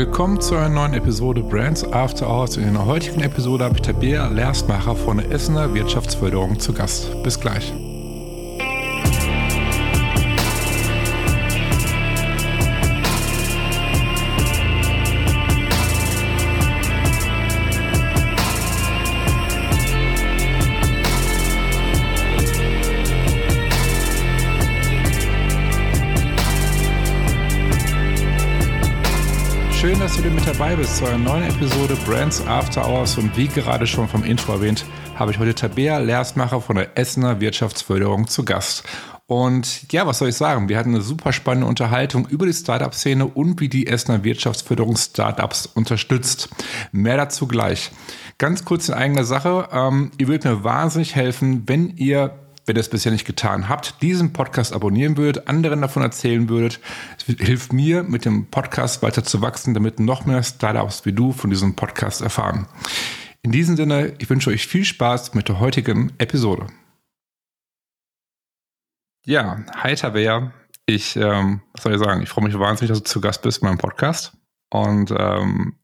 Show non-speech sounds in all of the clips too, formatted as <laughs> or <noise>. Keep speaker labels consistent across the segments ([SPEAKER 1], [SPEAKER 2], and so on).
[SPEAKER 1] Willkommen zu einer neuen Episode Brands After Hours. In der heutigen Episode habe ich Tabea Lerstmacher von der Essener Wirtschaftsförderung zu Gast. Bis gleich. Dass du mit dabei bist zu einer neuen Episode Brands After Hours. Und wie gerade schon vom Intro erwähnt, habe ich heute Tabea Lehrstmacher von der Essener Wirtschaftsförderung zu Gast. Und ja, was soll ich sagen? Wir hatten eine super spannende Unterhaltung über die Startup-Szene und wie die Essener Wirtschaftsförderung Startups unterstützt. Mehr dazu gleich. Ganz kurz in eigener Sache. Ähm, ihr würdet mir wahnsinnig helfen, wenn ihr wenn ihr es bisher nicht getan habt, diesen Podcast abonnieren würdet, anderen davon erzählen würdet. Es hilft mir, mit dem Podcast weiter zu wachsen, damit noch mehr Startups wie du von diesem Podcast erfahren. In diesem Sinne, ich wünsche euch viel Spaß mit der heutigen Episode. Ja, hi Tabea. Ich, ähm, was soll ich sagen, ich freue mich wahnsinnig, dass du zu Gast bist in meinem Podcast. Und ähm,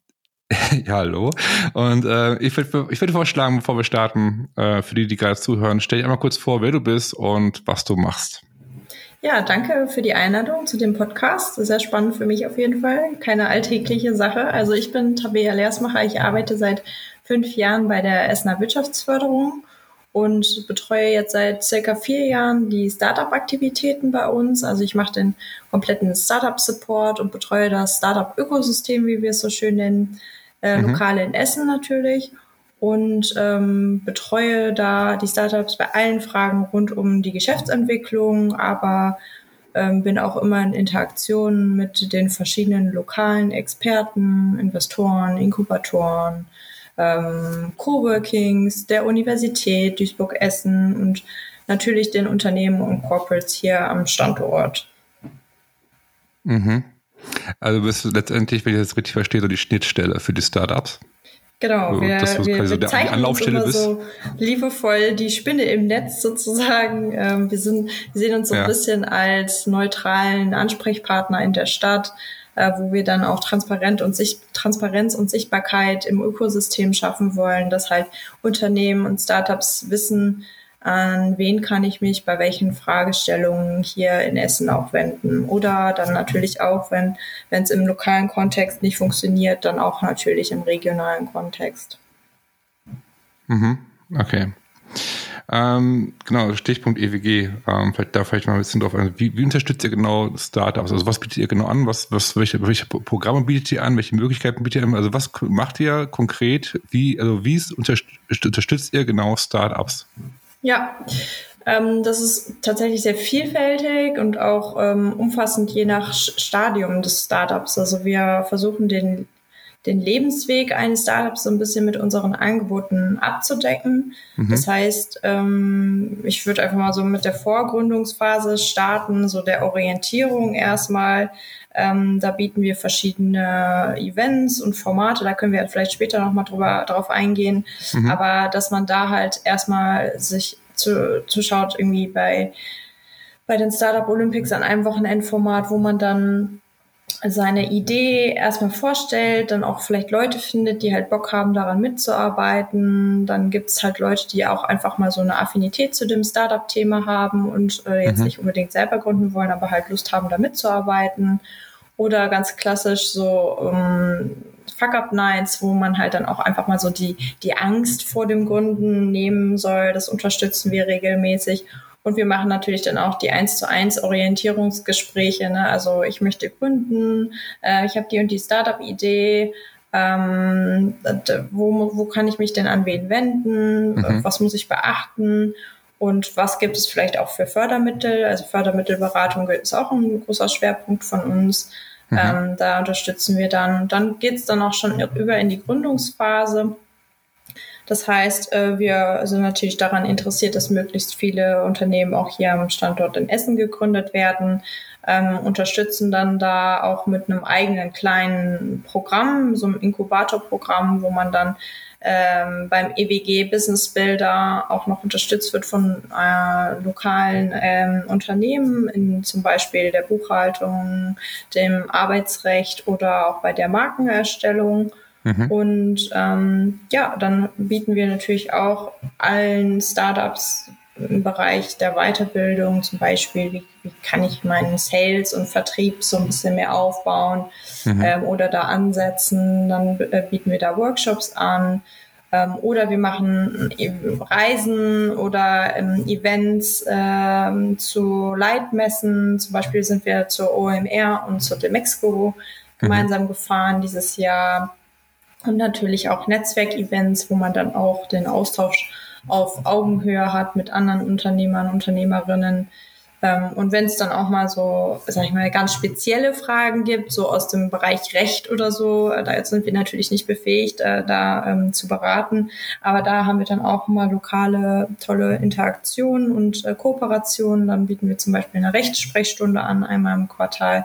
[SPEAKER 1] <laughs> ja, hallo. Und äh, ich würde ich würd vorschlagen, bevor wir starten, äh, für die, die gerade zuhören, stell dich einmal kurz vor, wer du bist und was du machst.
[SPEAKER 2] Ja, danke für die Einladung zu dem Podcast. Sehr spannend für mich auf jeden Fall. Keine alltägliche Sache. Also ich bin Tabea Leersmacher. Ich arbeite seit fünf Jahren bei der Essener Wirtschaftsförderung und betreue jetzt seit circa vier Jahren die Startup-Aktivitäten bei uns. Also ich mache den kompletten Startup-Support und betreue das Startup-Ökosystem, wie wir es so schön nennen äh, mhm. Lokale in Essen natürlich und ähm, betreue da die Startups bei allen Fragen rund um die Geschäftsentwicklung, aber ähm, bin auch immer in Interaktion mit den verschiedenen lokalen Experten, Investoren, Inkubatoren, ähm, Coworkings, der Universität Duisburg-Essen und natürlich den Unternehmen und Corporates hier am Standort.
[SPEAKER 1] Mhm. Also bist du letztendlich, wenn ich das richtig verstehe, so die Schnittstelle für die Startups.
[SPEAKER 2] Genau, wir,
[SPEAKER 1] dass du
[SPEAKER 2] wir,
[SPEAKER 1] so
[SPEAKER 2] wir
[SPEAKER 1] die Anlaufstelle bist.
[SPEAKER 2] so liebevoll die Spinne im Netz sozusagen. Ähm, wir, sind, wir sehen uns so ja. ein bisschen als neutralen Ansprechpartner in der Stadt, äh, wo wir dann auch Transparent und Sicht, Transparenz und Sichtbarkeit im Ökosystem schaffen wollen, dass halt Unternehmen und Startups wissen, an wen kann ich mich bei welchen Fragestellungen hier in Essen auch wenden. Oder dann natürlich auch, wenn es im lokalen Kontext nicht funktioniert, dann auch natürlich im regionalen Kontext.
[SPEAKER 1] Mhm. Okay. Ähm, genau, Stichpunkt EWG. Ähm, vielleicht da vielleicht mal ein bisschen drauf ein. Wie, wie unterstützt ihr genau Startups? Also was bietet ihr genau an? Was, was, welche, welche Programme bietet ihr an? Welche Möglichkeiten bietet ihr an? Also was macht ihr konkret? Wie, also wie unterstützt ihr genau Startups?
[SPEAKER 2] Ja, ähm, das ist tatsächlich sehr vielfältig und auch ähm, umfassend je nach Stadium des Startups. Also wir versuchen den, den Lebensweg eines Startups so ein bisschen mit unseren Angeboten abzudecken. Mhm. Das heißt, ähm, ich würde einfach mal so mit der Vorgründungsphase starten, so der Orientierung erstmal. Ähm, da bieten wir verschiedene Events und Formate, da können wir vielleicht später nochmal drüber drauf eingehen. Mhm. Aber dass man da halt erstmal sich zu, zuschaut, irgendwie bei, bei den Startup Olympics an einem Wochenendformat, wo man dann seine Idee erstmal vorstellt, dann auch vielleicht Leute findet, die halt Bock haben, daran mitzuarbeiten. Dann gibt es halt Leute, die auch einfach mal so eine Affinität zu dem Startup-Thema haben und äh, jetzt mhm. nicht unbedingt selber gründen wollen, aber halt Lust haben, da mitzuarbeiten. Oder ganz klassisch so ähm, Fuck-Up-Nights, wo man halt dann auch einfach mal so die, die Angst vor dem Gründen nehmen soll. Das unterstützen wir regelmäßig. Und wir machen natürlich dann auch die 1 zu 1 Orientierungsgespräche. Ne? Also ich möchte gründen, äh, ich habe die und die Startup-Idee. Ähm, wo, wo kann ich mich denn an wen wenden? Mhm. Was muss ich beachten? Und was gibt es vielleicht auch für Fördermittel? Also Fördermittelberatung ist auch ein großer Schwerpunkt von uns. Mhm. Ähm, da unterstützen wir dann. Und dann geht es dann auch schon über in die Gründungsphase. Das heißt, äh, wir sind natürlich daran interessiert, dass möglichst viele Unternehmen auch hier am Standort in Essen gegründet werden. ähm, unterstützen dann da auch mit einem eigenen kleinen Programm, so einem Inkubatorprogramm, wo man dann ähm, beim EWG Business Builder auch noch unterstützt wird von äh, lokalen ähm, Unternehmen, in zum Beispiel der Buchhaltung, dem Arbeitsrecht oder auch bei der Markenerstellung. Mhm. Und ähm, ja, dann bieten wir natürlich auch allen Startups im Bereich der Weiterbildung, zum Beispiel, wie, wie kann ich meinen Sales und Vertrieb so ein bisschen mehr aufbauen mhm. ähm, oder da ansetzen. Dann äh, bieten wir da Workshops an. Ähm, oder wir machen Reisen oder ähm, Events ähm, zu Leitmessen. Zum Beispiel sind wir zur OMR und zur Demexco mhm. gemeinsam gefahren dieses Jahr. Und natürlich auch Netzwerkevents, wo man dann auch den Austausch auf Augenhöhe hat mit anderen Unternehmern, Unternehmerinnen. Ähm, und wenn es dann auch mal so, sag ich mal, ganz spezielle Fragen gibt, so aus dem Bereich Recht oder so, äh, da sind wir natürlich nicht befähigt, äh, da ähm, zu beraten. Aber da haben wir dann auch mal lokale tolle Interaktionen und äh, Kooperationen. Dann bieten wir zum Beispiel eine Rechtssprechstunde an, einmal im Quartal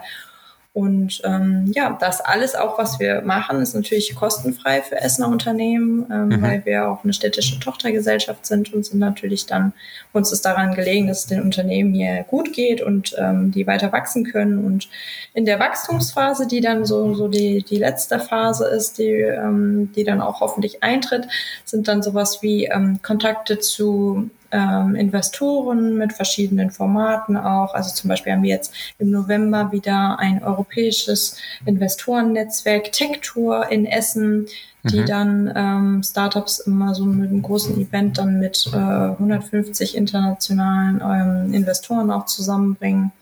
[SPEAKER 2] und ähm, ja, das alles auch, was wir machen, ist natürlich kostenfrei für Essener Unternehmen, ähm, mhm. weil wir auch eine städtische Tochtergesellschaft sind und sind natürlich dann, uns ist daran gelegen, dass es den Unternehmen hier gut geht und ähm, die weiter wachsen können. Und in der Wachstumsphase, die dann so, so die, die letzte Phase ist, die, ähm, die dann auch hoffentlich eintritt, sind dann sowas wie ähm, Kontakte zu ähm, Investoren mit verschiedenen Formaten auch. Also zum Beispiel haben wir jetzt im November wieder ein europäisches Investorennetzwerk Tech Tour in Essen, die mhm. dann ähm, Startups immer so mit einem großen Event dann mit äh, 150 internationalen ähm, Investoren auch zusammenbringen.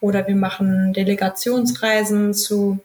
[SPEAKER 2] Oder wir machen Delegationsreisen zu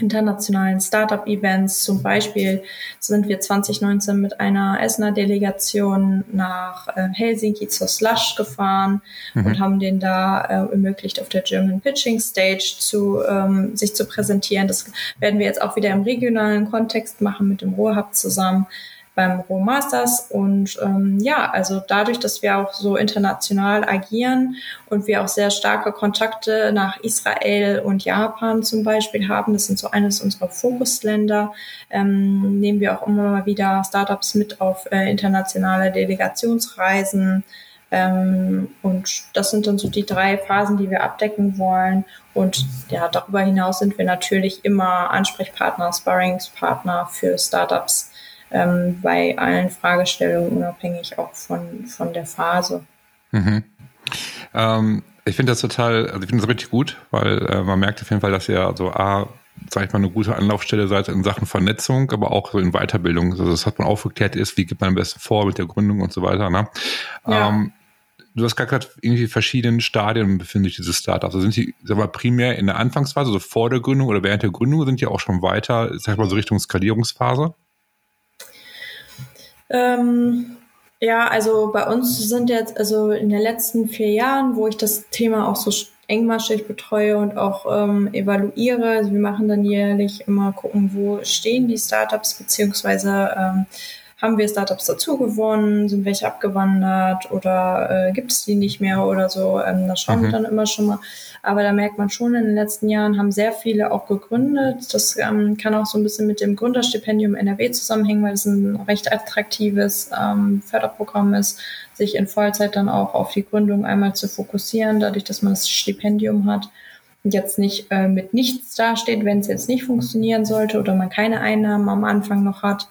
[SPEAKER 2] internationalen Startup-Events. Zum Beispiel sind wir 2019 mit einer Essener Delegation nach äh, Helsinki zur Slush gefahren mhm. und haben den da äh, ermöglicht, auf der German Pitching Stage zu, ähm, sich zu präsentieren. Das werden wir jetzt auch wieder im regionalen Kontext machen mit dem Ruhrhub zusammen beim Rohmasters. Und ähm, ja, also dadurch, dass wir auch so international agieren und wir auch sehr starke Kontakte nach Israel und Japan zum Beispiel haben, das sind so eines unserer Fokusländer, ähm, nehmen wir auch immer mal wieder Startups mit auf äh, internationale Delegationsreisen. Ähm, und das sind dann so die drei Phasen, die wir abdecken wollen. Und ja, darüber hinaus sind wir natürlich immer Ansprechpartner, Sparringspartner für Startups ähm, bei allen Fragestellungen, unabhängig auch von, von der Phase.
[SPEAKER 1] Mhm. Ähm, ich finde das total, also ich finde das richtig gut, weil äh, man merkt auf jeden Fall, dass ihr also A, sag ich mal, eine gute Anlaufstelle seid in Sachen Vernetzung, aber auch so in Weiterbildung. Also das hat man aufgeklärt ist, wie geht man am besten vor mit der Gründung und so weiter. Ne? Ja. Ähm, du hast gerade gesagt, irgendwie verschiedenen Stadien befinden sich diese Startups. Also sind die, sag mal, primär in der Anfangsphase, also vor der Gründung oder während der Gründung, sind die auch schon weiter, sag ich mal, so Richtung Skalierungsphase?
[SPEAKER 2] Ähm, ja, also bei uns sind jetzt, also in den letzten vier Jahren, wo ich das Thema auch so engmaschig betreue und auch ähm, evaluiere, also wir machen dann jährlich immer gucken, wo stehen die Startups, beziehungsweise ähm, haben wir Startups dazu gewonnen, sind welche abgewandert oder äh, gibt es die nicht mehr oder so. Ähm, das schauen mhm. wir dann immer schon mal. Aber da merkt man schon, in den letzten Jahren haben sehr viele auch gegründet. Das ähm, kann auch so ein bisschen mit dem Gründerstipendium NRW zusammenhängen, weil es ein recht attraktives ähm, Förderprogramm ist, sich in Vollzeit dann auch auf die Gründung einmal zu fokussieren, dadurch, dass man das Stipendium hat und jetzt nicht äh, mit nichts dasteht, wenn es jetzt nicht funktionieren sollte oder man keine Einnahmen am Anfang noch hat.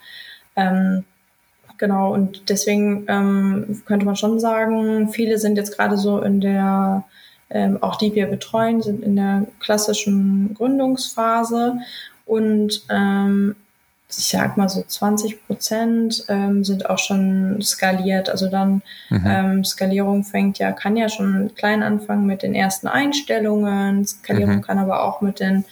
[SPEAKER 2] Ähm, genau, und deswegen ähm, könnte man schon sagen, viele sind jetzt gerade so in der ähm, auch die wir betreuen, sind in der klassischen Gründungsphase und ähm, ich sag mal so 20 Prozent ähm, sind auch schon skaliert. Also dann mhm. ähm, Skalierung fängt ja, kann ja schon klein anfangen mit den ersten Einstellungen. Skalierung mhm. kann aber auch mit den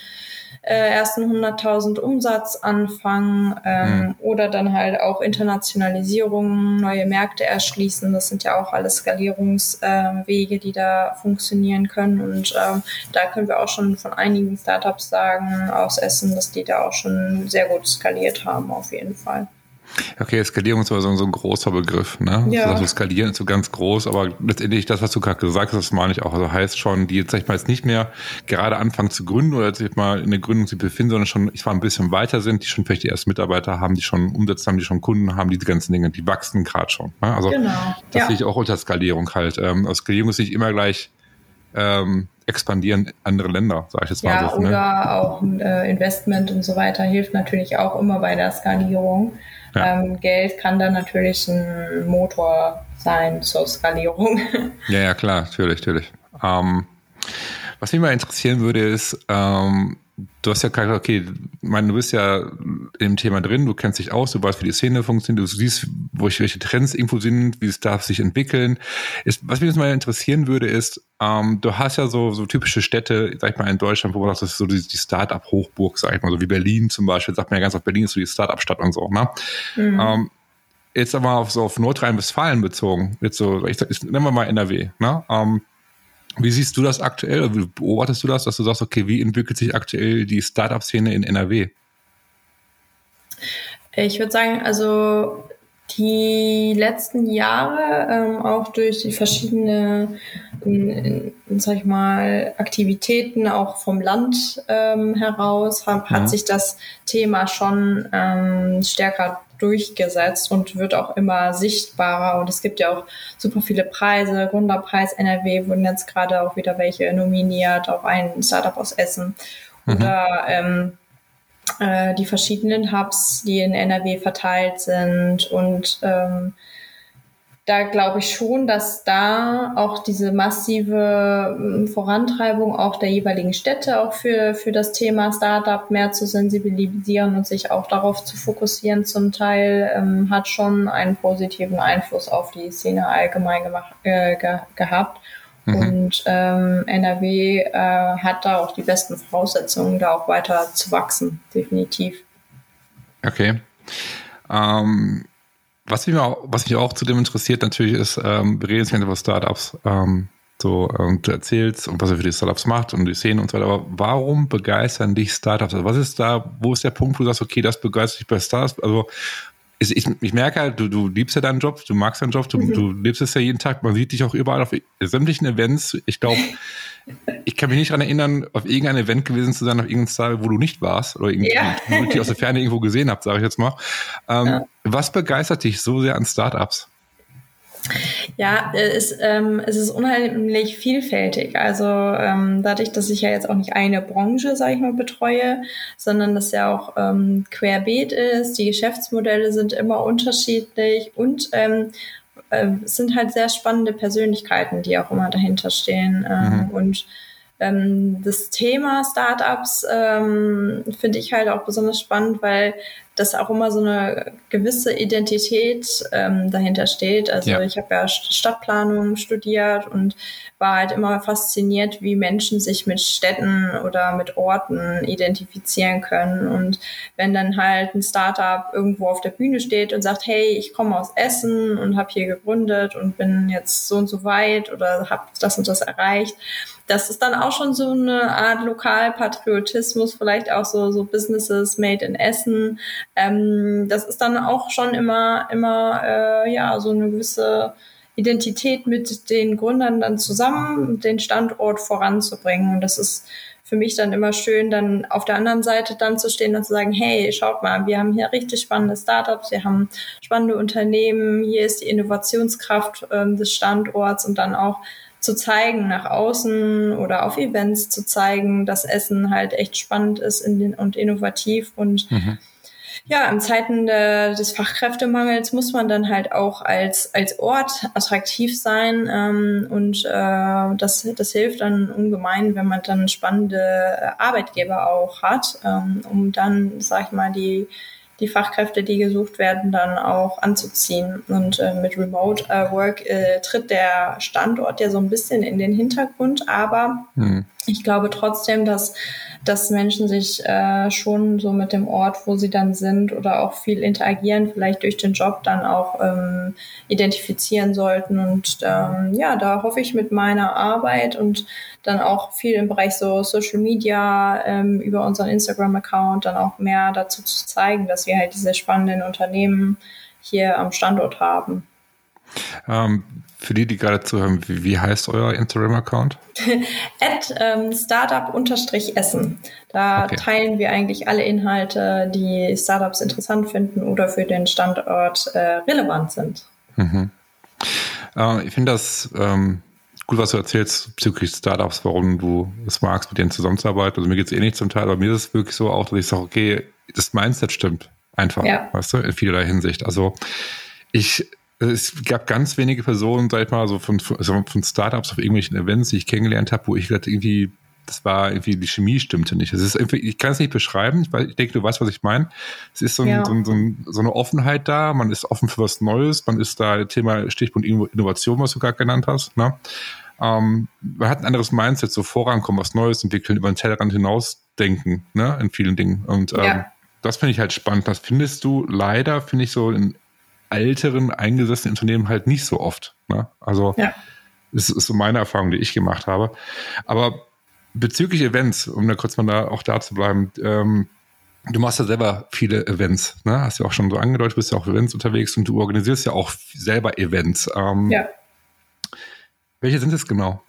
[SPEAKER 2] äh, ersten 100.000 Umsatz anfangen ähm, mhm. oder dann halt auch Internationalisierung, neue Märkte erschließen. Das sind ja auch alles Skalierungswege, äh, die da funktionieren können. Und ähm, da können wir auch schon von einigen Startups sagen aus Essen, dass die da auch schon sehr gut skaliert haben, auf jeden Fall.
[SPEAKER 1] Okay, Skalierung ist aber so, ein großer Begriff. Ne?
[SPEAKER 2] Ja.
[SPEAKER 1] Also skalieren ist so ganz groß, aber letztendlich das, was du gerade gesagt hast, das meine ich auch. Also heißt schon, die jetzt, sag ich mal, jetzt nicht mehr gerade anfangen zu gründen oder sich mal in der Gründung zu befinden, sondern schon, ich war ein bisschen weiter sind, die schon vielleicht die ersten Mitarbeiter haben, die schon Umsätze haben, die schon Kunden haben, diese ganzen Dinge, die wachsen gerade schon. Ne? Also
[SPEAKER 2] genau.
[SPEAKER 1] das
[SPEAKER 2] ja.
[SPEAKER 1] sehe ich auch unter Skalierung halt. Ähm, also Skalierung ist nicht immer gleich ähm, expandieren in andere Länder, sage ich jetzt mal
[SPEAKER 2] Ja,
[SPEAKER 1] so.
[SPEAKER 2] oder
[SPEAKER 1] Ne?
[SPEAKER 2] auch ein äh, Investment und so weiter hilft natürlich auch immer bei der Skalierung.
[SPEAKER 1] Ja.
[SPEAKER 2] Ähm, Geld kann dann natürlich ein Motor sein zur Skalierung. <laughs>
[SPEAKER 1] Ja, ja, klar, natürlich, natürlich. Ähm, was mich mal interessieren würde, ist, ähm, du hast ja gesagt, okay, meine, du bist ja im Thema drin, du kennst dich aus, du weißt, wie die Szene funktioniert, du siehst, wo ich, welche Trends irgendwo sind, wie es darf sich entwickeln. Ist, was mich jetzt mal interessieren würde, ist, ähm, du hast ja so, so typische Städte, sag ich mal, in Deutschland, wo man sagt, das ist so die, die Start-up-Hochburg, sag ich mal, so wie Berlin zum Beispiel, sagt man ja ganz oft, Berlin ist so die Start-up-Stadt und so, ne?
[SPEAKER 2] Mhm.
[SPEAKER 1] Ähm, jetzt aber auf, so auf Nordrhein-Westfalen bezogen, jetzt so, ich, ich, nennen wir mal NRW, ne? Ähm, wie siehst du das aktuell? Beobachtest du das, dass du sagst, okay, wie entwickelt sich aktuell die Startup-Szene in NRW?
[SPEAKER 2] Ich würde sagen, also die letzten Jahre, ähm, auch durch die verschiedenen, ähm, sag ich mal, Aktivitäten auch vom Land ähm, heraus, hat,
[SPEAKER 1] Mhm.
[SPEAKER 2] hat sich das Thema schon ähm, stärker durchgesetzt und wird auch immer sichtbarer. Und es gibt ja auch super viele Preise. Gründerpreis NRW wurden jetzt gerade auch wieder welche nominiert, auch ein Startup aus Essen.
[SPEAKER 1] Mhm.
[SPEAKER 2] Oder ähm, äh, die verschiedenen Hubs, die in NRW verteilt sind. Und ähm, da glaube ich schon, dass da auch diese massive ähm, Vorantreibung auch der jeweiligen Städte auch für, für das Thema Startup mehr zu sensibilisieren und sich auch darauf zu fokussieren, zum Teil ähm, hat schon einen positiven Einfluss auf die Szene allgemein gemacht, äh, ge gehabt.
[SPEAKER 1] Mhm.
[SPEAKER 2] Und ähm, NRW äh, hat da auch die besten Voraussetzungen, da auch weiter zu wachsen, definitiv.
[SPEAKER 1] Okay. Ähm, was, mich auch, was mich auch zudem interessiert natürlich ist, ähm, wir reden jetzt über Startups, ähm, so, ähm, du erzählst und was er für die Startups macht und die Szene und so weiter, aber warum begeistern dich Startups? Also was ist da, wo ist der Punkt, wo du sagst, okay, das begeistert dich bei Startups? Also ich, ich, merke halt, du, du liebst ja deinen Job, du magst deinen Job, du,
[SPEAKER 2] Mhm.
[SPEAKER 1] du lebst es ja jeden Tag, man sieht dich auch überall auf sämtlichen Events. Ich glaube, <laughs> ich kann mich nicht daran erinnern, auf irgendein Event gewesen zu sein, auf irgendeinem Style, wo du nicht warst oder irgendwie,
[SPEAKER 2] Ja.
[SPEAKER 1] wo ich dich aus der Ferne irgendwo gesehen habe, sage ich jetzt mal. Ähm,
[SPEAKER 2] Ja.
[SPEAKER 1] Was begeistert dich so sehr an Startups?
[SPEAKER 2] Ja, es, ähm, es ist unheimlich vielfältig. Also ähm, dadurch, dass ich ja jetzt auch nicht eine Branche, sage ich mal, betreue, sondern dass ja auch ähm, querbeet ist, die Geschäftsmodelle sind immer unterschiedlich und ähm, äh, es sind halt sehr spannende Persönlichkeiten, die auch immer dahinter stehen. Ähm,
[SPEAKER 1] Mhm.
[SPEAKER 2] Und ähm, das Thema Startups ähm, finde ich halt auch besonders spannend, weil das auch immer so eine gewisse Identität ähm, dahinter steht. Also
[SPEAKER 1] Ja.
[SPEAKER 2] ich habe ja St- Stadtplanung studiert und war halt immer fasziniert, wie Menschen sich mit Städten oder mit Orten identifizieren können. Und wenn dann halt ein Startup irgendwo auf der Bühne steht und sagt, hey, ich komme aus Essen und habe hier gegründet und bin jetzt so und so weit oder habe das und das erreicht, das ist dann auch schon so eine Art Lokalpatriotismus, vielleicht auch so, so Businesses made in Essen. Ähm, das ist dann auch schon immer, immer äh, ja, so eine gewisse Identität mit den Gründern dann zusammen, den Standort voranzubringen. Und das ist für mich dann immer schön, dann auf der anderen Seite dann zu stehen und zu sagen, hey, schaut mal, wir haben hier richtig spannende Startups, wir haben spannende Unternehmen, hier ist die Innovationskraft ähm, des Standorts und dann auch zu zeigen nach außen oder auf Events zu zeigen, dass Essen halt echt spannend ist in den, und innovativ und
[SPEAKER 1] Mhm.
[SPEAKER 2] ja, in Zeiten de, des Fachkräftemangels muss man dann halt auch als, als Ort attraktiv sein ähm, und äh, das, das hilft dann ungemein, wenn man dann spannende Arbeitgeber auch hat, ähm, um dann, sag ich mal, die, die Fachkräfte, die gesucht werden, dann auch anzuziehen. Und äh, mit Remote äh, Work äh, tritt der Standort ja so ein bisschen in den Hintergrund, aber
[SPEAKER 1] Hm.
[SPEAKER 2] Ich glaube trotzdem, dass, dass Menschen sich äh, schon so mit dem Ort, wo sie dann sind oder auch viel interagieren, vielleicht durch den Job dann auch ähm, identifizieren sollten. Und ähm, ja, da hoffe ich mit meiner Arbeit und dann auch viel im Bereich so Social Media ähm, über unseren Instagram-Account dann auch mehr dazu zu zeigen, dass wir halt diese spannenden Unternehmen hier am Standort haben.
[SPEAKER 1] Ähm, für die, die gerade zuhören, wie, wie heißt euer Instagram-Account? <laughs>
[SPEAKER 2] At ähm, Startup-Essen. Da okay. teilen wir eigentlich alle Inhalte, die Startups interessant finden oder für den Standort äh, relevant sind. Mhm.
[SPEAKER 1] Äh, ich finde das ähm, gut, was du erzählst bezüglich Startups, warum du es magst, mit denen zusammenzuarbeiten. Also mir geht es eh nicht zum Teil, aber mir ist es wirklich so auch, dass ich sage, okay, das Mindset stimmt einfach, ja. weißt du, in vielerlei Hinsicht. Also ich es gab ganz wenige Personen, sag ich mal, so von, also von Startups auf irgendwelchen Events, die ich kennengelernt habe, wo ich gerade irgendwie, das war irgendwie, die Chemie stimmte nicht. Es ist irgendwie, ich kann es nicht beschreiben, ich, ich, denke, du weißt, was ich meine. Es ist so, ein, ja. so, ein, so, ein, so, eine Offenheit da, man ist offen für was Neues, man ist da, Thema Stichpunkt Innovation, was du gerade genannt hast, ne? Ähm, man hat ein anderes Mindset, so vorankommen, was Neues entwickeln, über den Tellerrand hinaus denken, ne, in vielen Dingen. Und ähm, ja. das finde ich halt spannend. Das findest du leider, finde ich so in älteren, eingesessenen Unternehmen halt nicht so oft. Ne? Also ja. das ist so meine Erfahrung, die ich gemacht habe. Aber bezüglich Events, um da kurz mal da auch da zu bleiben, ähm, du machst ja selber viele Events, ne? Hast ja auch schon so angedeutet, bist ja auch Events unterwegs und du organisierst ja auch selber Events. Ähm, ja. Welche sind es genau?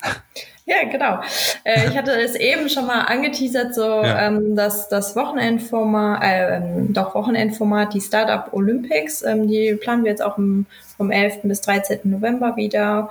[SPEAKER 1] <laughs>
[SPEAKER 2] Ja, genau. Äh, ich hatte es eben schon mal angeteasert, so ja. ähm, dass das Wochenendformat, äh, ähm, doch Wochenendformat, die Startup Olympics, ähm, die planen wir jetzt auch im, vom 11. bis 13. November wieder.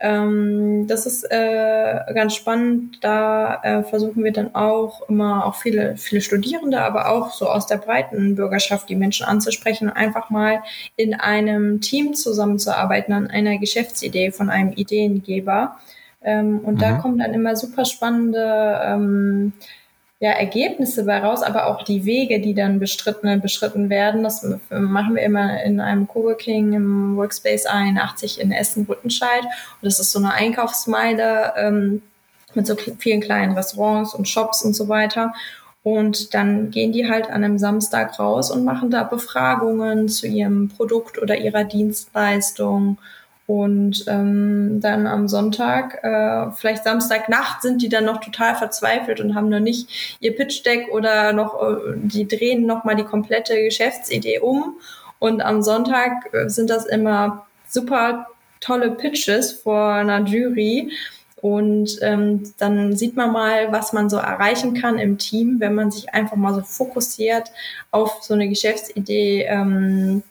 [SPEAKER 2] Ähm, das ist äh, ganz spannend. Da äh, versuchen wir dann auch immer auch viele, viele Studierende, aber auch so aus der breiten Bürgerschaft die Menschen anzusprechen und einfach mal in einem Team zusammenzuarbeiten an einer Geschäftsidee von einem Ideengeber ähm, und mhm. da kommen dann immer super spannende ähm, ja, Ergebnisse bei raus, aber auch die Wege, die dann bestritten, beschritten werden. Das machen wir immer in einem Coworking im Workspace 81 in Essen-Rüttenscheid. Und das ist so eine Einkaufsmeile ähm, mit so vielen kleinen Restaurants und Shops und so weiter. Und dann gehen die halt an einem Samstag raus und machen da Befragungen zu ihrem Produkt oder ihrer Dienstleistung und ähm, dann am Sonntag, äh, vielleicht Samstagnacht, sind die dann noch total verzweifelt und haben noch nicht ihr Pitch-Deck oder noch, äh, die drehen noch mal die komplette Geschäftsidee um. Und am Sonntag äh, sind das immer super tolle Pitches vor einer Jury. Und ähm, dann sieht man mal, was man so erreichen kann im Team, wenn man sich einfach mal so fokussiert auf so eine Geschäftsidee ähm,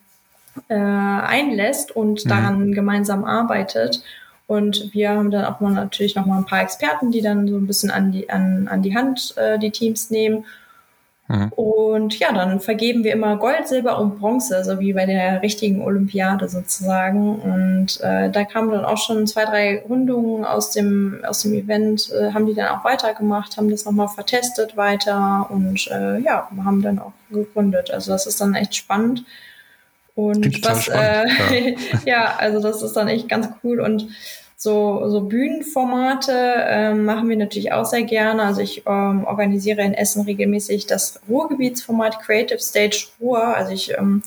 [SPEAKER 2] äh, einlässt und mhm. daran gemeinsam arbeitet. Und wir haben dann auch mal natürlich noch mal ein paar Experten, die dann so ein bisschen an die, an, an die Hand äh, die Teams nehmen. Mhm. Und ja, dann vergeben wir immer Gold, Silber und Bronze, so wie bei der richtigen Olympiade sozusagen. Und äh, da kamen dann auch schon zwei, drei Rundungen aus dem, aus dem Event, äh, haben die dann auch weitergemacht, haben das nochmal vertestet weiter und äh, ja, haben dann auch gegründet. Also das ist dann echt spannend. Und was, äh, ja. <laughs> ja. also das ist dann echt ganz cool. Und so, so Bühnenformate ähm, machen wir natürlich auch sehr gerne. Also ich ähm, organisiere in Essen regelmäßig das Ruhrgebietsformat Creative Stage Ruhr. Also ich ähm,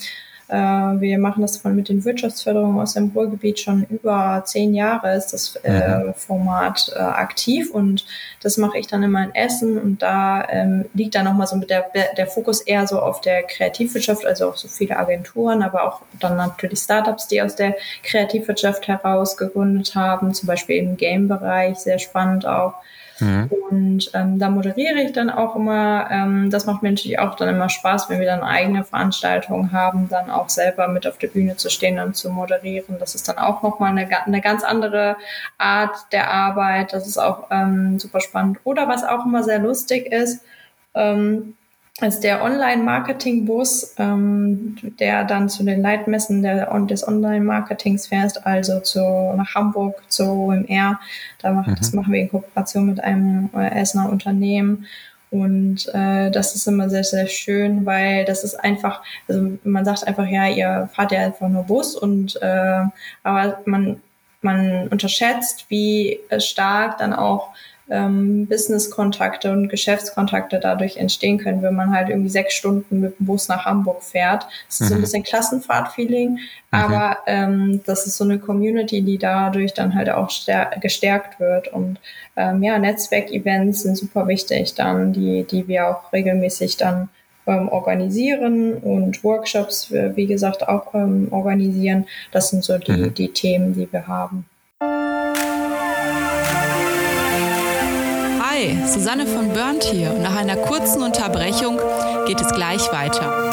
[SPEAKER 2] äh, wir machen das von mit den Wirtschaftsförderungen aus dem Ruhrgebiet schon über zehn Jahre ist das äh, mhm. Format äh, aktiv und das mache ich dann immer in Essen und da ähm, liegt dann nochmal so mit der, der Fokus eher so auf der Kreativwirtschaft, also auch so viele Agenturen, aber auch dann natürlich Startups, die aus der Kreativwirtschaft heraus gegründet haben, zum Beispiel im Game-Bereich, sehr spannend auch. Mhm. Und ähm, da moderiere ich dann auch immer. Ähm, das macht mir natürlich auch dann immer Spaß, wenn wir dann eigene Veranstaltungen haben, dann auch selber mit auf der Bühne zu stehen und zu moderieren. Das ist dann auch nochmal eine, eine ganz andere Art der Arbeit. Das ist auch ähm, super spannend. Oder was auch immer sehr lustig ist, ähm, ist der Online-Marketing-Bus, ähm, der dann zu den Leitmessen der, des Online-Marketings fährt, also zu, nach Hamburg, zur OMR. Da macht, mhm. Das machen wir in Kooperation mit einem äh, Essener Unternehmen. Und äh, das ist immer sehr, sehr schön, weil das ist einfach, also man sagt einfach, ja, ihr fahrt ja einfach nur Bus und äh, aber man, man unterschätzt, wie stark dann auch ähm, Business-Kontakte und Geschäftskontakte dadurch entstehen können, wenn man halt irgendwie sechs Stunden mit dem Bus nach Hamburg fährt. Das ist mhm. so ein mhm. bisschen Klassenfahrt-Feeling, mhm. aber ähm, das ist so eine Community, die dadurch dann halt auch gestärkt wird. Und ähm, ja, Netzwerkevents sind super wichtig dann, die, die wir auch regelmäßig dann ähm, organisieren und Workshops, wie gesagt, auch ähm, organisieren. Das sind so die, mhm. die Themen, die wir haben.
[SPEAKER 3] Susanne von Burnt hier und nach einer kurzen Unterbrechung geht es gleich weiter.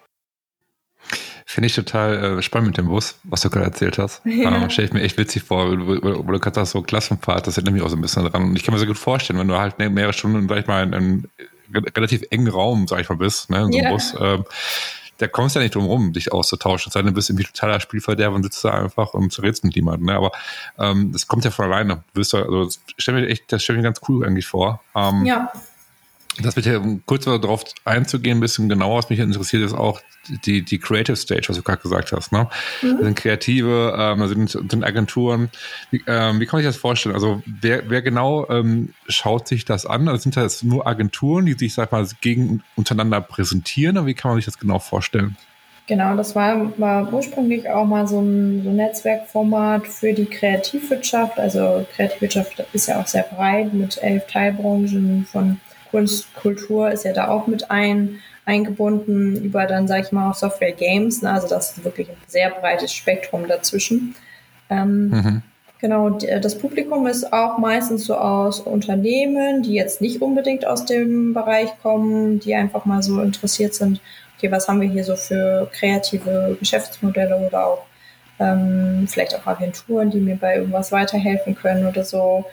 [SPEAKER 1] Finde ich total äh, spannend mit dem Bus, was du gerade erzählt hast. <laughs> Ja. Ähm, Stelle ich mir echt witzig vor, wo, wo du gerade sagst, so Klassenfahrt, das erinnert mich auch so ein bisschen dran. Und ich kann mir so gut vorstellen, wenn du halt mehrere Stunden, sag ich mal, in einem relativ engen Raum, sag ich mal, bist, ne, in so einem yeah. Bus, ähm, da kommst du ja nicht drum rum, dich auszutauschen. Es sei denn, du bist irgendwie totaler Spielverderber und sitzt da einfach und redest mit jemandem. Ne? Aber ähm, das kommt ja von alleine. Du wirst also, das stell mir echt, das stell mir ganz cool eigentlich vor. Ähm, ja das wird ja kurz darauf einzugehen, ein bisschen genauer, was mich interessiert, ist auch die, die Creative Stage, was du gerade gesagt hast. Ne? Mhm. Das sind Kreative, ähm, da sind, sind Agenturen. Wie, ähm, wie kann ich das vorstellen? Also wer, wer genau ähm, schaut sich das an? Also sind das nur Agenturen, die sich, sag mal, gegen untereinander präsentieren? Oder wie kann man sich das genau vorstellen?
[SPEAKER 2] Genau, das war, war ursprünglich auch mal so ein, so ein Netzwerkformat für die Kreativwirtschaft. Also Kreativwirtschaft ist ja auch sehr breit mit elf Teilbranchen von Kunst, Kultur ist ja da auch mit ein, eingebunden, über dann, sage ich mal, auch Software Games. Ne? Also das ist wirklich ein sehr breites Spektrum dazwischen. Ähm, mhm. Genau, das Publikum ist auch meistens so aus Unternehmen, die jetzt nicht unbedingt aus dem Bereich kommen, die einfach mal so interessiert sind, okay, was haben wir hier so für kreative Geschäftsmodelle oder auch ähm, vielleicht auch Agenturen, die mir bei irgendwas weiterhelfen können oder so.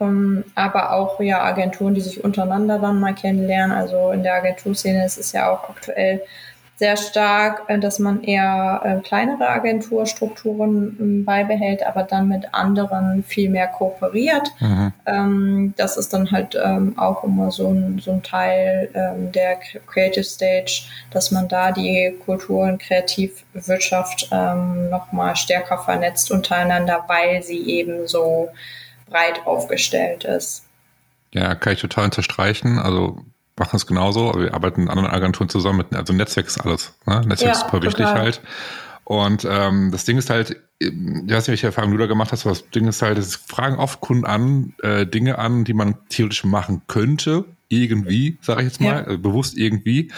[SPEAKER 2] Um, ähm, aber auch ja Agenturen, die sich untereinander dann mal kennenlernen. Also in der Agenturszene ist es ja auch aktuell sehr stark, äh, dass man eher äh, kleinere Agenturstrukturen ähm, beibehält, aber dann mit anderen viel mehr kooperiert. Mhm. Ähm, das ist dann halt ähm, auch immer so ein, so ein Teil ähm, der Creative Stage, dass man da die Kultur- und Kreativwirtschaft ähm, nochmal stärker vernetzt untereinander, weil sie eben so breit aufgestellt ist.
[SPEAKER 1] Ja, kann ich total unterstreichen. Also machen es genauso. Wir arbeiten mit anderen Agenturen zusammen. also Netzwerk ist alles. Ne? Netzwerk ja, ist super wichtig halt. Und ähm, das Ding ist halt, ich weiß nicht, welche Erfahrung du da gemacht hast, aber das Ding ist halt, es fragen oft Kunden an, äh, Dinge an, die man theoretisch machen könnte, irgendwie, sage ich jetzt mal, ja. äh, bewusst irgendwie.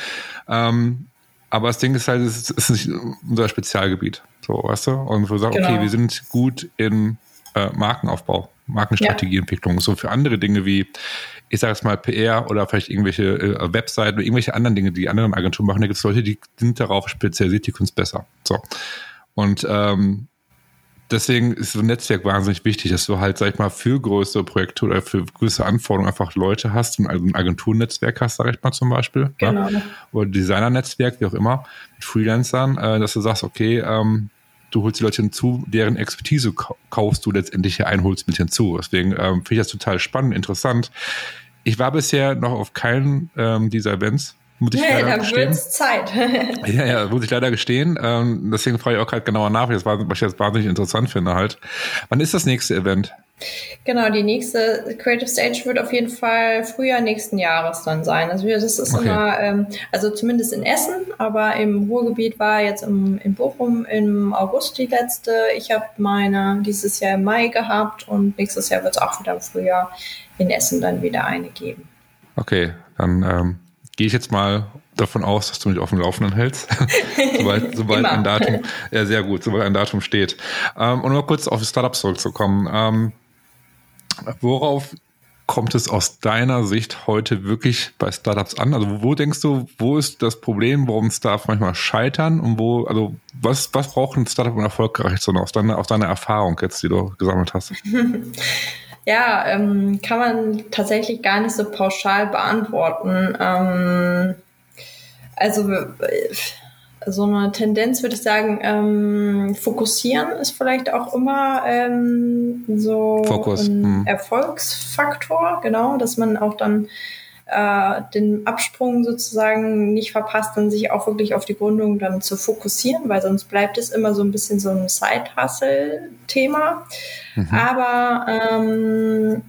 [SPEAKER 1] Ähm, aber das Ding ist halt, es ist, es ist nicht unser Spezialgebiet. So, weißt du? Und wir sagen, genau. okay, wir sind gut in äh, Markenaufbau. Markenstrategieentwicklung. Ja. So für andere Dinge wie, ich sage es mal, PR oder vielleicht irgendwelche äh, Webseiten oder irgendwelche anderen Dinge, die andere Agenturen machen, da gibt es Leute, die sind darauf spezialisiert, die können es besser. So. Und ähm, deswegen ist so ein Netzwerk wahnsinnig wichtig, dass du halt, sag ich mal, für größere Projekte oder für größere Anforderungen einfach Leute hast und also ein Agenturnetzwerk hast, sag ich mal zum Beispiel. Ne? Genau. Ja? Oder Designernetzwerk, wie auch immer, mit Freelancern, äh, dass du sagst, okay, ähm, du holst die Leute hinzu, deren Expertise kaufst du letztendlich hier ein, holst mit hinzu. Deswegen ähm, finde ich das total spannend, interessant. Ich war bisher noch auf keinem ähm, dieser Events, Muss ich
[SPEAKER 2] nee,
[SPEAKER 1] leider
[SPEAKER 2] dann
[SPEAKER 1] gestehen.
[SPEAKER 2] wird's Zeit. <laughs>
[SPEAKER 1] Ja, ja, muss ich leider gestehen. Ähm, deswegen frage ich auch halt genauer nach, was ich jetzt wahnsinnig interessant finde halt. Wann ist das nächste Event?
[SPEAKER 2] Genau, die nächste Creative Stage wird auf jeden Fall Frühjahr nächsten Jahres dann sein. Also das ist
[SPEAKER 1] Okay.
[SPEAKER 2] immer, ähm, also zumindest in Essen, aber im Ruhrgebiet war jetzt im, in Bochum im August die letzte. Ich habe meine dieses Jahr im Mai gehabt und nächstes Jahr wird es auch wieder im Frühjahr in Essen dann wieder eine geben.
[SPEAKER 1] Okay, dann ähm, gehe ich jetzt mal davon aus, dass du mich auf dem Laufenden hältst, <laughs> sobald, sobald ein Datum, ja sehr gut, sobald ein Datum steht. Ähm, und mal kurz auf die Startups zurückzukommen. Ähm, worauf kommt es aus deiner Sicht heute wirklich bei Startups an? Also wo denkst du, wo ist das Problem, warum Startups manchmal scheitern und wo, also was, was braucht ein Startup, um erfolgreich zu sein, aus deiner, aus deiner Erfahrung jetzt, die du gesammelt hast? <laughs>
[SPEAKER 2] Ja, ähm, kann man tatsächlich gar nicht so pauschal beantworten. Ähm, also so eine Tendenz würde ich sagen, ähm, fokussieren ist vielleicht auch immer ähm, so
[SPEAKER 1] Fokus,
[SPEAKER 2] ein
[SPEAKER 1] hm.
[SPEAKER 2] Erfolgsfaktor, genau, dass man auch dann äh, den Absprung sozusagen nicht verpasst und sich auch wirklich auf die Gründung dann zu fokussieren, weil sonst bleibt es immer so ein bisschen so ein Side-Hustle-Thema. Aber ähm,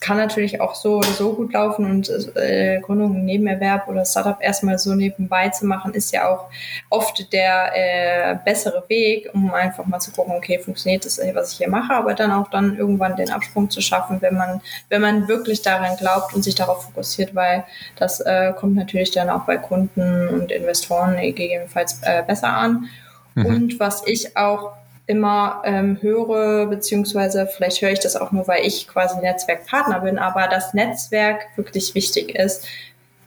[SPEAKER 2] kann natürlich auch so oder so gut laufen und äh, Gründung, Nebenerwerb oder Startup erstmal so nebenbei zu machen, ist ja auch oft der äh, bessere Weg, um einfach mal zu gucken, okay, funktioniert das, was ich hier mache, aber dann auch dann irgendwann den Absprung zu schaffen, wenn man, wenn man wirklich daran glaubt und sich darauf fokussiert, weil das äh, kommt natürlich dann auch bei Kunden und Investoren gegebenenfalls äh, besser an. Und was ich auch immer ähm, höre, beziehungsweise vielleicht höre ich das auch nur, weil ich quasi Netzwerkpartner bin, aber das Netzwerk wirklich wichtig ist,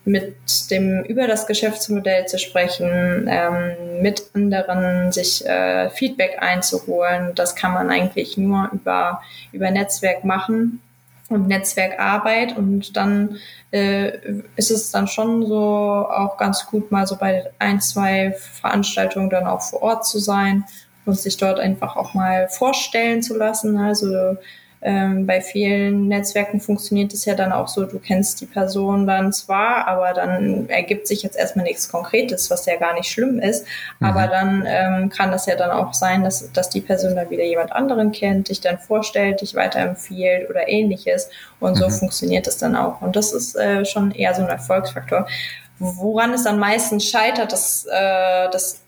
[SPEAKER 2] mit dem über das Geschäftsmodell zu sprechen, ähm, mit anderen sich äh, Feedback einzuholen. Das kann man eigentlich nur über über Netzwerk machen und Netzwerkarbeit und dann äh, ist es dann schon so auch ganz gut mal so bei ein zwei Veranstaltungen dann auch vor Ort zu sein und sich dort einfach auch mal vorstellen zu lassen. Also ähm, bei vielen Netzwerken funktioniert es ja dann auch so, du kennst die Person dann zwar, aber dann ergibt sich jetzt erstmal nichts Konkretes, was ja gar nicht schlimm ist. Mhm. Aber dann ähm, kann das ja dann auch sein, dass, dass die Person dann wieder jemand anderen kennt, dich dann vorstellt, dich weiterempfiehlt oder ähnliches. Und so mhm. funktioniert es dann auch. Und das ist äh, schon eher so ein Erfolgsfaktor. Woran es dann meistens scheitert, das, äh, das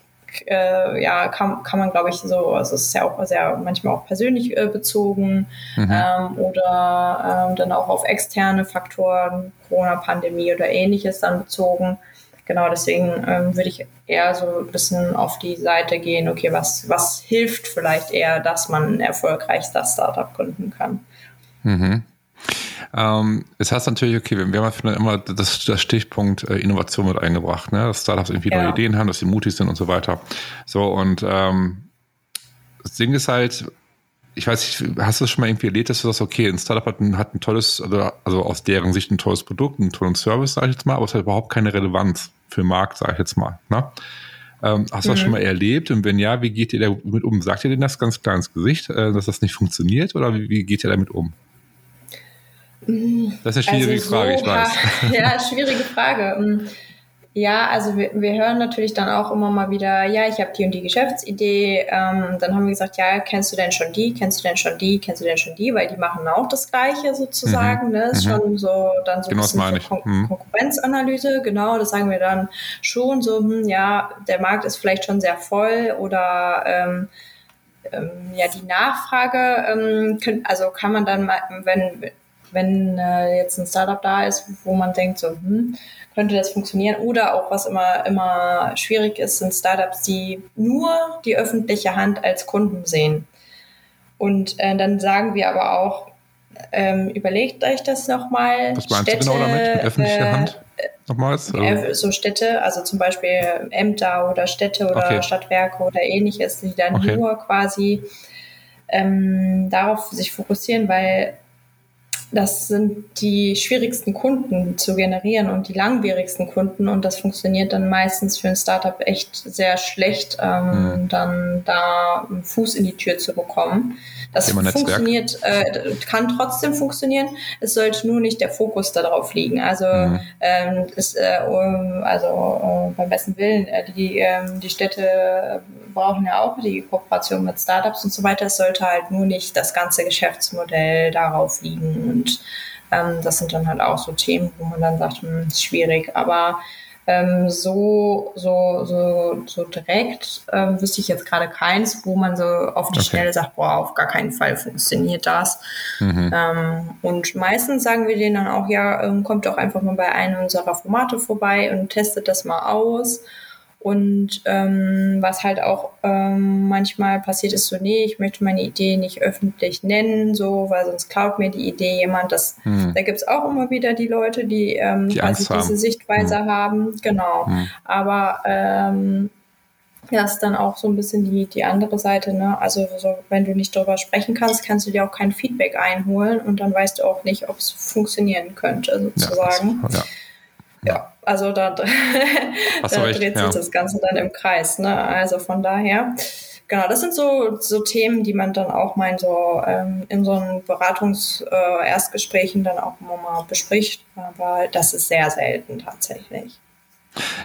[SPEAKER 2] äh, ja, kann, kann man, glaube ich, so, also es ist ja auch sehr manchmal auch persönlich äh, bezogen mhm. ähm, oder ähm, dann auch auf externe Faktoren, Corona-Pandemie oder ähnliches dann bezogen. Genau, deswegen ähm, würde ich eher so ein bisschen auf die Seite gehen, okay, was, was hilft vielleicht eher, dass man ein erfolgreiches Startup gründen kann.
[SPEAKER 1] Mhm. Ähm, es heißt natürlich, okay, wir, wir haben immer das, das Stichpunkt äh, Innovation mit eingebracht, ne? dass Startups irgendwie ja. neue Ideen haben, dass sie mutig sind und so weiter. So, und ähm, das Ding ist halt, ich weiß nicht, hast du das schon mal irgendwie erlebt, dass du sagst, okay, ein Startup hat ein, hat ein tolles, also, also aus deren Sicht ein tolles Produkt, einen tollen Service, sage ich jetzt mal, aber es hat überhaupt keine Relevanz für den Markt, sage ich jetzt mal. Ne? Ähm, hast du das mhm. schon mal erlebt? Und wenn ja, wie geht ihr damit um? Sagt ihr denn das ganz klar ins Gesicht, äh, dass das nicht funktioniert oder wie, wie geht ihr damit um? Das ist eine schwierige also so, Frage, ich weiß. <laughs>
[SPEAKER 2] Ja, schwierige Frage. Ja, also wir, wir hören natürlich dann auch immer mal wieder, ja, ich habe die und die Geschäftsidee. Ähm, dann haben wir gesagt, ja, kennst du denn schon die, kennst du denn schon die, kennst du denn schon die, weil die machen auch das Gleiche sozusagen. Mhm. Ne? Ist mhm. schon so dann so
[SPEAKER 1] genau,
[SPEAKER 2] ein bisschen Kon
[SPEAKER 1] mhm.
[SPEAKER 2] Konkurrenzanalyse, genau, das sagen wir dann schon so, hm, ja, der Markt ist vielleicht schon sehr voll oder ähm, ähm, ja, die Nachfrage, ähm, können, also kann man dann mal, wenn wenn äh, jetzt ein Startup da ist, wo man denkt, so, hm, könnte das funktionieren? Oder auch, was immer, immer schwierig ist, sind Startups, die nur die öffentliche Hand als Kunden sehen. Und äh, dann sagen wir aber auch, ähm, überlegt euch das nochmal.
[SPEAKER 1] Was meinst Städte, du genau damit, mit öffentlicher äh, Hand? Nochmals?
[SPEAKER 2] Also. So Städte, also zum Beispiel Ämter oder Städte oder
[SPEAKER 1] Okay.
[SPEAKER 2] Stadtwerke oder ähnliches, die dann
[SPEAKER 1] Okay.
[SPEAKER 2] nur quasi ähm, darauf sich fokussieren, weil das sind die schwierigsten Kunden zu generieren und die langwierigsten Kunden und das funktioniert dann meistens für ein Startup echt sehr schlecht, ähm,
[SPEAKER 1] Mhm.
[SPEAKER 2] dann da einen Fuß in die Tür zu bekommen. Das funktioniert, äh, kann trotzdem funktionieren. Es sollte nur nicht der Fokus darauf liegen. Also, mhm. ähm, ist, äh, also äh, beim besten Willen, äh, die, ähm, die Städte brauchen ja auch die Kooperation mit Startups und so weiter. Es sollte halt nur nicht das ganze Geschäftsmodell darauf liegen. Und ähm, das sind dann halt auch so Themen, wo man dann sagt, hm, ist schwierig. Aber ähm, so, so, so, so direkt ähm, wüsste ich jetzt gerade keins, wo man so auf die okay. Schnelle sagt, boah, auf gar keinen Fall funktioniert das. Mhm. Ähm, und meistens sagen wir denen dann auch, ja, ähm, kommt doch einfach mal bei einem unserer Formate vorbei und testet das mal aus. Und ähm, was halt auch ähm, manchmal passiert ist, so, nee, ich möchte meine Idee nicht öffentlich nennen, so, weil sonst klaut mir die Idee jemand. Das, hm. Da gibt's auch immer wieder die Leute, die, ähm, die quasi diese Sichtweise hm. haben. Genau. Hm. Aber ähm, das ist dann auch so ein bisschen die, die andere Seite, ne? Also so, wenn du nicht darüber sprechen kannst, kannst du dir auch kein Feedback einholen und dann weißt du auch nicht, ob es funktionieren könnte, sozusagen. Ja, das, ja. ja. Also da, <laughs> da recht, dreht sich ja. das Ganze dann im Kreis. Ne? Also von daher, genau, das sind so, so Themen, die man dann auch mal in so, ähm, in so einem Beratungs-Erstgesprächen äh, dann auch mal bespricht. Aber das ist sehr selten tatsächlich.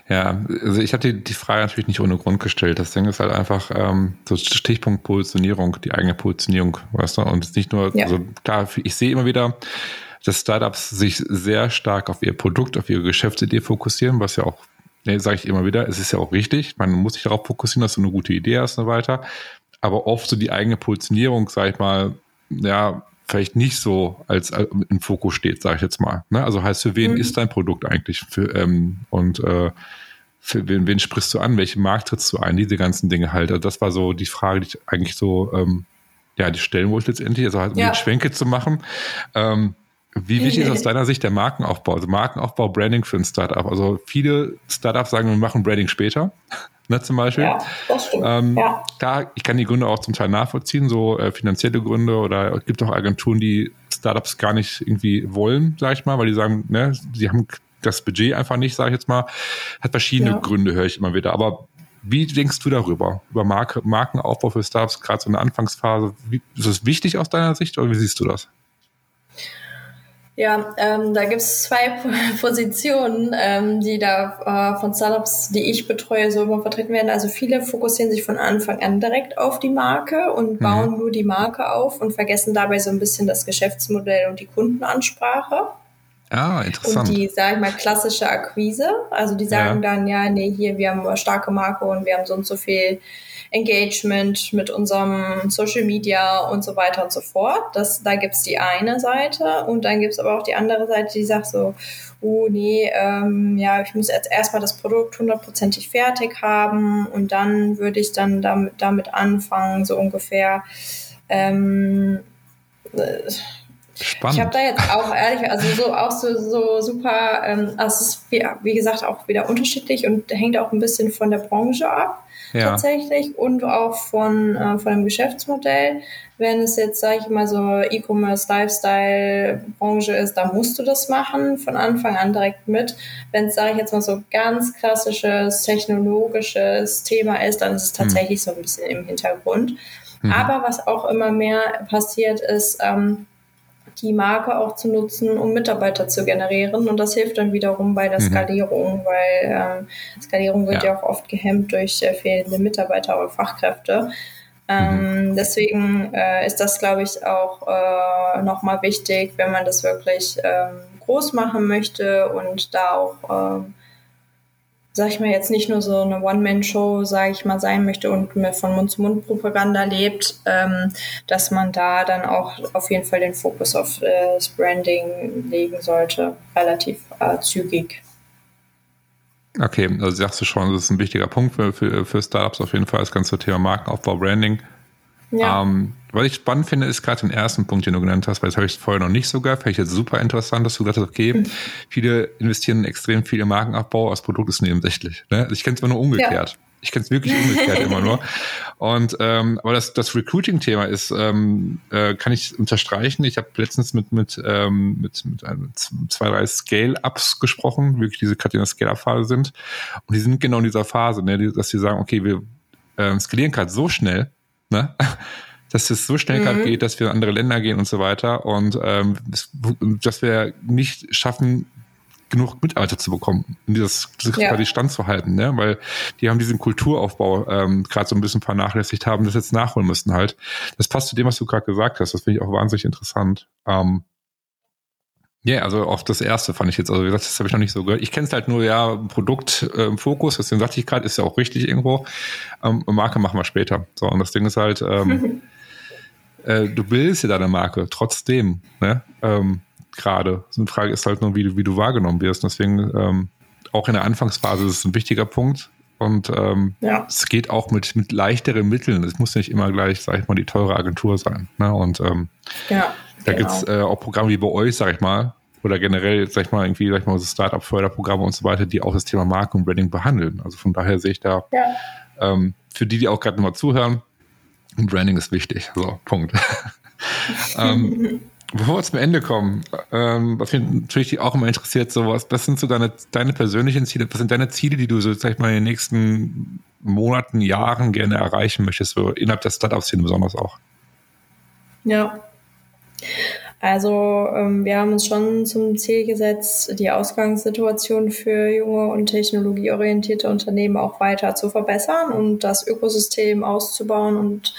[SPEAKER 1] Ja, also ich habe die, die Frage natürlich nicht ohne Grund gestellt. Das Ding ist halt einfach ähm, so Stichpunkt Positionierung, die eigene Positionierung, weißt du? Und nicht nur, ja. also klar, ich sehe immer wieder, dass Startups sich sehr stark auf ihr Produkt, auf ihre Geschäftsidee fokussieren, was ja auch, ne, sage ich immer wieder, es ist ja auch richtig. Man muss sich darauf fokussieren, dass du eine gute Idee hast und so weiter. Aber oft so die eigene Positionierung, sag ich mal, ja, vielleicht nicht so als, als im Fokus steht, sage ich jetzt mal. Ne? Also heißt, für wen mhm. ist dein Produkt eigentlich? Für, ähm, und äh, für wen, wen sprichst du an? Welchen Markt trittst du ein? Diese ganzen Dinge halt. Also das war so die Frage, die ich eigentlich so ähm, ja, die stellen wollte letztendlich, also halt, um ja. den Schwenke zu machen. Ähm, wie wichtig ist aus deiner Sicht der Markenaufbau? Also Markenaufbau, Branding für ein Startup. Also viele Startups sagen, wir machen Branding später. <laughs> Ne, zum Beispiel. Ja, das stimmt. Ähm, ja. Klar, ich kann die Gründe auch zum Teil nachvollziehen, so äh, finanzielle Gründe oder es gibt auch Agenturen, die Startups gar nicht irgendwie wollen, sag ich mal, weil die sagen, ne, sie haben das Budget einfach nicht, sage ich jetzt mal. Hat verschiedene ja. Gründe, höre ich immer wieder. Aber wie denkst du darüber? Über Marke, Markenaufbau für Startups, gerade so in der Anfangsphase. Wie, ist das wichtig aus deiner Sicht oder wie siehst du das?
[SPEAKER 2] Ja, ähm, da gibt es zwei <laughs> Positionen, ähm, die da äh, von Startups, die ich betreue, so immer vertreten werden. Also viele fokussieren sich von Anfang an direkt auf die Marke und mhm. bauen nur die Marke auf und vergessen dabei so ein bisschen das Geschäftsmodell und die Kundenansprache.
[SPEAKER 1] Ah, interessant.
[SPEAKER 2] Und die, sag ich mal, klassische Akquise. Also die sagen ja. dann, ja, nee, hier, wir haben eine starke Marke und wir haben so und so viel Engagement mit unserem Social Media und so weiter und so fort. Das, da gibt's die eine Seite und dann gibt's aber auch die andere Seite, die sagt so, oh nee, ähm, ja, ich muss jetzt erstmal das Produkt hundertprozentig fertig haben und dann würde ich dann damit, damit anfangen, so ungefähr. Ähm, äh, Spannend. Ich habe da jetzt auch ehrlich, also so auch so, so super, ähm, also es ist wie, wie gesagt auch wieder unterschiedlich und hängt auch ein bisschen von der Branche ab ja. tatsächlich und auch von, äh, von dem Geschäftsmodell. Wenn es jetzt, sage ich mal, so E-Commerce, Lifestyle-Branche ist, da musst du das machen, von Anfang an direkt mit. Wenn es, sage ich jetzt mal, so ganz klassisches, technologisches Thema ist, dann ist es tatsächlich mhm. so ein bisschen im Hintergrund. Mhm. Aber was auch immer mehr passiert ist, ähm, die Marke auch zu nutzen, um Mitarbeiter zu generieren. Und das hilft dann wiederum bei der mhm. Skalierung, weil ähm, Skalierung wird ja. ja. auch oft gehemmt durch äh, fehlende Mitarbeiter oder Fachkräfte. Ähm, mhm. Deswegen äh, ist das, glaube ich, auch äh, nochmal wichtig, wenn man das wirklich ähm, groß machen möchte und da auch ähm, sag ich mal, jetzt nicht nur so eine One-Man-Show, sage ich mal, sein möchte und mehr von Mund-zu-Mund-Propaganda lebt, ähm, dass man da dann auch auf jeden Fall den Fokus auf äh, das Branding legen sollte, relativ äh, zügig.
[SPEAKER 1] Okay, also sagst du schon, das ist ein wichtiger Punkt für, für, für Startups auf jeden Fall, das ganze Thema Markenaufbau, Branding. Ja. Ähm, was ich spannend finde, ist gerade den ersten Punkt, den du genannt hast, weil das habe ich vorher noch nicht so gehört. Vielleicht jetzt super interessant, dass du gesagt hast, okay, mhm. viele investieren extrem viel in Markenaufbau, das Produkt ist nebensächlich. Ne? Also ich kenne es immer nur umgekehrt. Ja. Ich kenne es wirklich umgekehrt immer nur. <laughs> Und ähm, aber das, das Recruiting-Thema ist, ähm, äh, kann ich unterstreichen. Ich habe letztens mit mit ähm, mit, mit einem, zwei drei Scale-ups gesprochen, wirklich diese gerade in der Scale-up-Phase sind. Und die sind genau in dieser Phase, ne, dass sie sagen, okay, wir ähm, skalieren gerade so schnell, ne? Dass es so schnell mhm. gerade geht, dass wir in andere Länder gehen und so weiter und ähm, dass wir nicht schaffen, genug Mitarbeiter zu bekommen, um dieses, dieses ja. quasi standzuhalten, ne? weil die haben diesen Kulturaufbau ähm, gerade so ein bisschen vernachlässigt haben, das jetzt nachholen müssen halt. Das passt zu dem, was du gerade gesagt hast. Das finde ich auch wahnsinnig interessant. Ähm, ja, yeah, also auf das erste fand ich jetzt, also wie gesagt, das habe ich noch nicht so gehört. Ich kenne es halt nur, ja, Produkt äh, im Fokus, deswegen sagte ich gerade, ist ja auch richtig irgendwo. Ähm, Marke machen wir später. So, und das Ding ist halt, ähm, <laughs> äh, du bildest ja deine Marke trotzdem, ne? Ähm, gerade. Eine Frage ist halt nur, wie du, wie du wahrgenommen wirst. Deswegen ähm, auch in der Anfangsphase ist es ein wichtiger Punkt. Und ähm, ja. es geht auch mit, mit leichteren Mitteln. Es muss nicht immer gleich, sag ich mal, die teure Agentur sein. Ne? Und ähm, ja, da genau. gibt's äh, auch Programme wie bei euch, sag ich mal, oder generell, sag ich mal, irgendwie, sag ich mal, so Startup-Förderprogramme und so weiter, die auch das Thema Marke und Branding behandeln. Also von daher sehe ich da, ja. ähm, für die, die auch gerade nochmal zuhören, Branding ist wichtig. So, Punkt. <laughs> ähm, Bevor wir zum Ende kommen, ähm, was mich natürlich auch immer interessiert, so was, was sind so deine, deine persönlichen Ziele, was sind deine Ziele, die du so, sag ich mal, in den nächsten Monaten, Jahren gerne erreichen möchtest, so innerhalb der Startup-Szene besonders auch?
[SPEAKER 2] Ja. Also ähm, wir haben uns schon zum Ziel gesetzt, die Ausgangssituation für junge und technologieorientierte Unternehmen auch weiter zu verbessern und das Ökosystem auszubauen und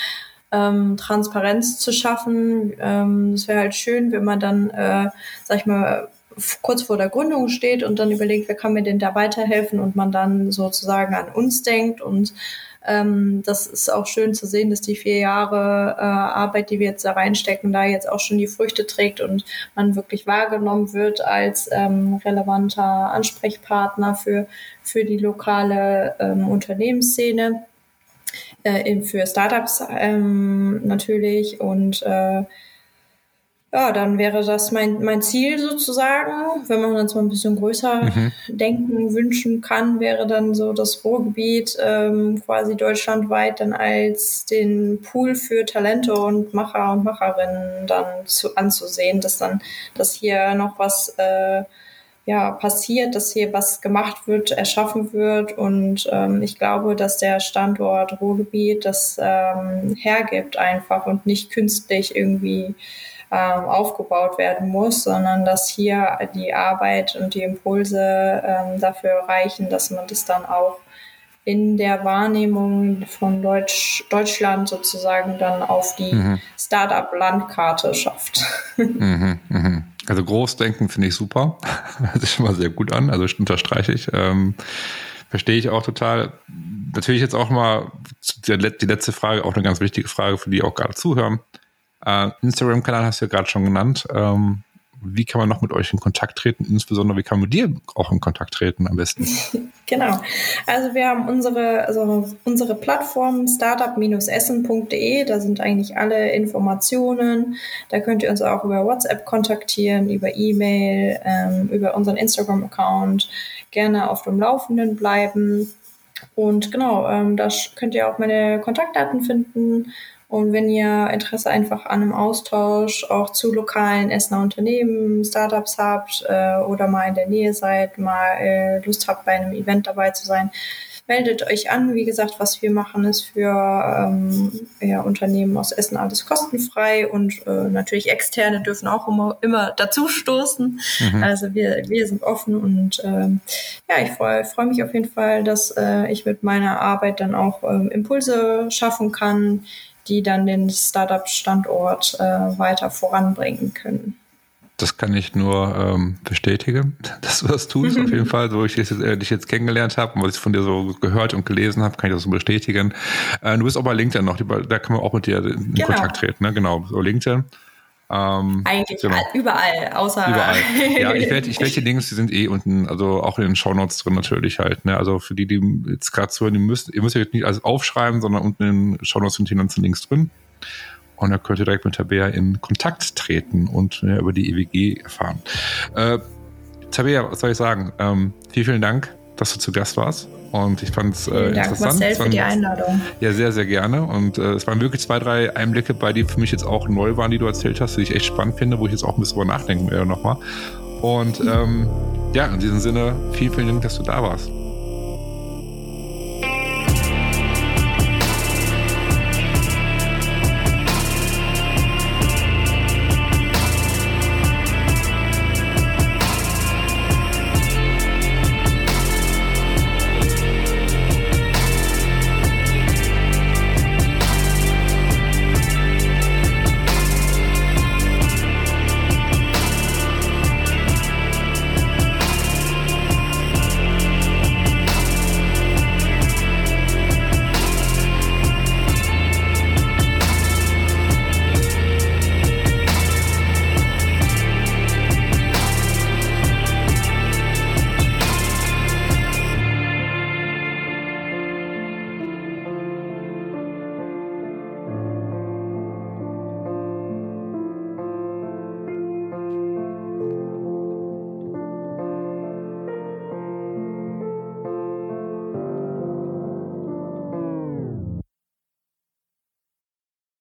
[SPEAKER 2] ähm, Transparenz zu schaffen. Ähm, es wäre halt schön, wenn man dann, äh, sag ich mal, kurz vor der Gründung steht und dann überlegt, wer kann mir denn da weiterhelfen und man dann sozusagen an uns denkt und ähm, das ist auch schön zu sehen, dass die vier Jahre äh, Arbeit, die wir jetzt da reinstecken, da jetzt auch schon die Früchte trägt und man wirklich wahrgenommen wird als ähm, relevanter Ansprechpartner für, für die lokale ähm, Unternehmensszene äh, für Startups ähm, natürlich und äh, ja, dann wäre das mein, mein Ziel sozusagen. Wenn man uns mal ein bisschen größer mhm. denken, wünschen kann, wäre dann so das Ruhrgebiet ähm, quasi deutschlandweit dann als den Pool für Talente und Macher und Macherinnen dann zu, anzusehen, dass dann, dass hier noch was äh, ja, passiert, dass hier was gemacht wird, erschaffen wird. Und ähm, ich glaube, dass der Standort Ruhrgebiet das ähm, hergibt einfach und nicht künstlich irgendwie ähm, aufgebaut werden muss, sondern dass hier die Arbeit und die Impulse ähm, dafür reichen, dass man das dann auch in der Wahrnehmung von Deutsch, Deutschland sozusagen dann auf die mhm. Startup-Landkarte schafft. <laughs>
[SPEAKER 1] Mhm, mh. Also Großdenken finde ich super. <laughs> Hört sich schon mal sehr gut an. Also unterstreiche ich. Ähm, verstehe ich auch total. Natürlich jetzt auch mal die letzte Frage, auch eine ganz wichtige Frage für die auch gerade zuhören. Äh, Instagram-Kanal hast du ja gerade schon genannt. Ähm, wie kann man noch mit euch in Kontakt treten? Insbesondere, wie kann man mit dir auch in Kontakt treten am besten? <laughs>
[SPEAKER 2] genau. Also wir haben unsere, also unsere Plattform startup-essen.de. Da sind eigentlich alle Informationen. Da könnt ihr uns auch über WhatsApp kontaktieren, über E-Mail, ähm, über unseren Instagram-Account. Gerne auf dem Laufenden bleiben. Und genau, ähm, da könnt ihr auch meine Kontaktdaten finden. Und wenn ihr Interesse einfach an einem Austausch auch zu lokalen Essener Unternehmen, Startups habt äh, oder mal in der Nähe seid, mal äh, Lust habt, bei einem Event dabei zu sein, meldet euch an. Wie gesagt, was wir machen, ist für ähm, ja, Unternehmen aus Essen alles kostenfrei und äh, natürlich Externe dürfen auch immer, immer dazu stoßen. Mhm. Also wir, wir sind offen und ähm, ja, ich freue freu mich auf jeden Fall, dass äh, ich mit meiner Arbeit dann auch ähm, Impulse schaffen kann, die dann den Startup-Standort äh, weiter voranbringen können.
[SPEAKER 1] Das kann ich nur ähm, bestätigen, <laughs> dass du das tust. Auf jeden <laughs> Fall, so ich dich jetzt, äh, dich jetzt kennengelernt habe und was ich von dir so gehört und gelesen habe, kann ich das so bestätigen. Äh, du bist auch bei LinkedIn noch, da kann man auch mit dir in genau. Kontakt treten. Ne? Genau, so LinkedIn.
[SPEAKER 2] Ähm, Eigentlich genau. überall, außer.
[SPEAKER 1] Überall. Ja, ich werde ich werd die <laughs> Links, die sind eh unten, also auch in den Shownotes drin natürlich halt. Ne? Also für die, die jetzt gerade zuhören, die müsst, ihr müsst ja jetzt nicht alles aufschreiben, sondern unten in den Shownotes sind die ganzen Links drin. Und da könnt ihr direkt mit Tabea in Kontakt treten und ja, über die EWG erfahren. Äh, Tabea, was soll ich sagen? Ähm, vielen, vielen Dank, dass du zu Gast warst. Und ich fand es äh, Dank, interessant.
[SPEAKER 2] Marcel, für die Einladung.
[SPEAKER 1] Ja, sehr, sehr gerne. Und äh, es waren wirklich zwei, drei Einblicke bei, die für mich jetzt auch neu waren, die du erzählt hast, die ich echt spannend finde, wo ich jetzt auch ein bisschen drüber nachdenken werde nochmal. Und ähm, ja, in diesem Sinne, vielen, vielen Dank, dass du da warst.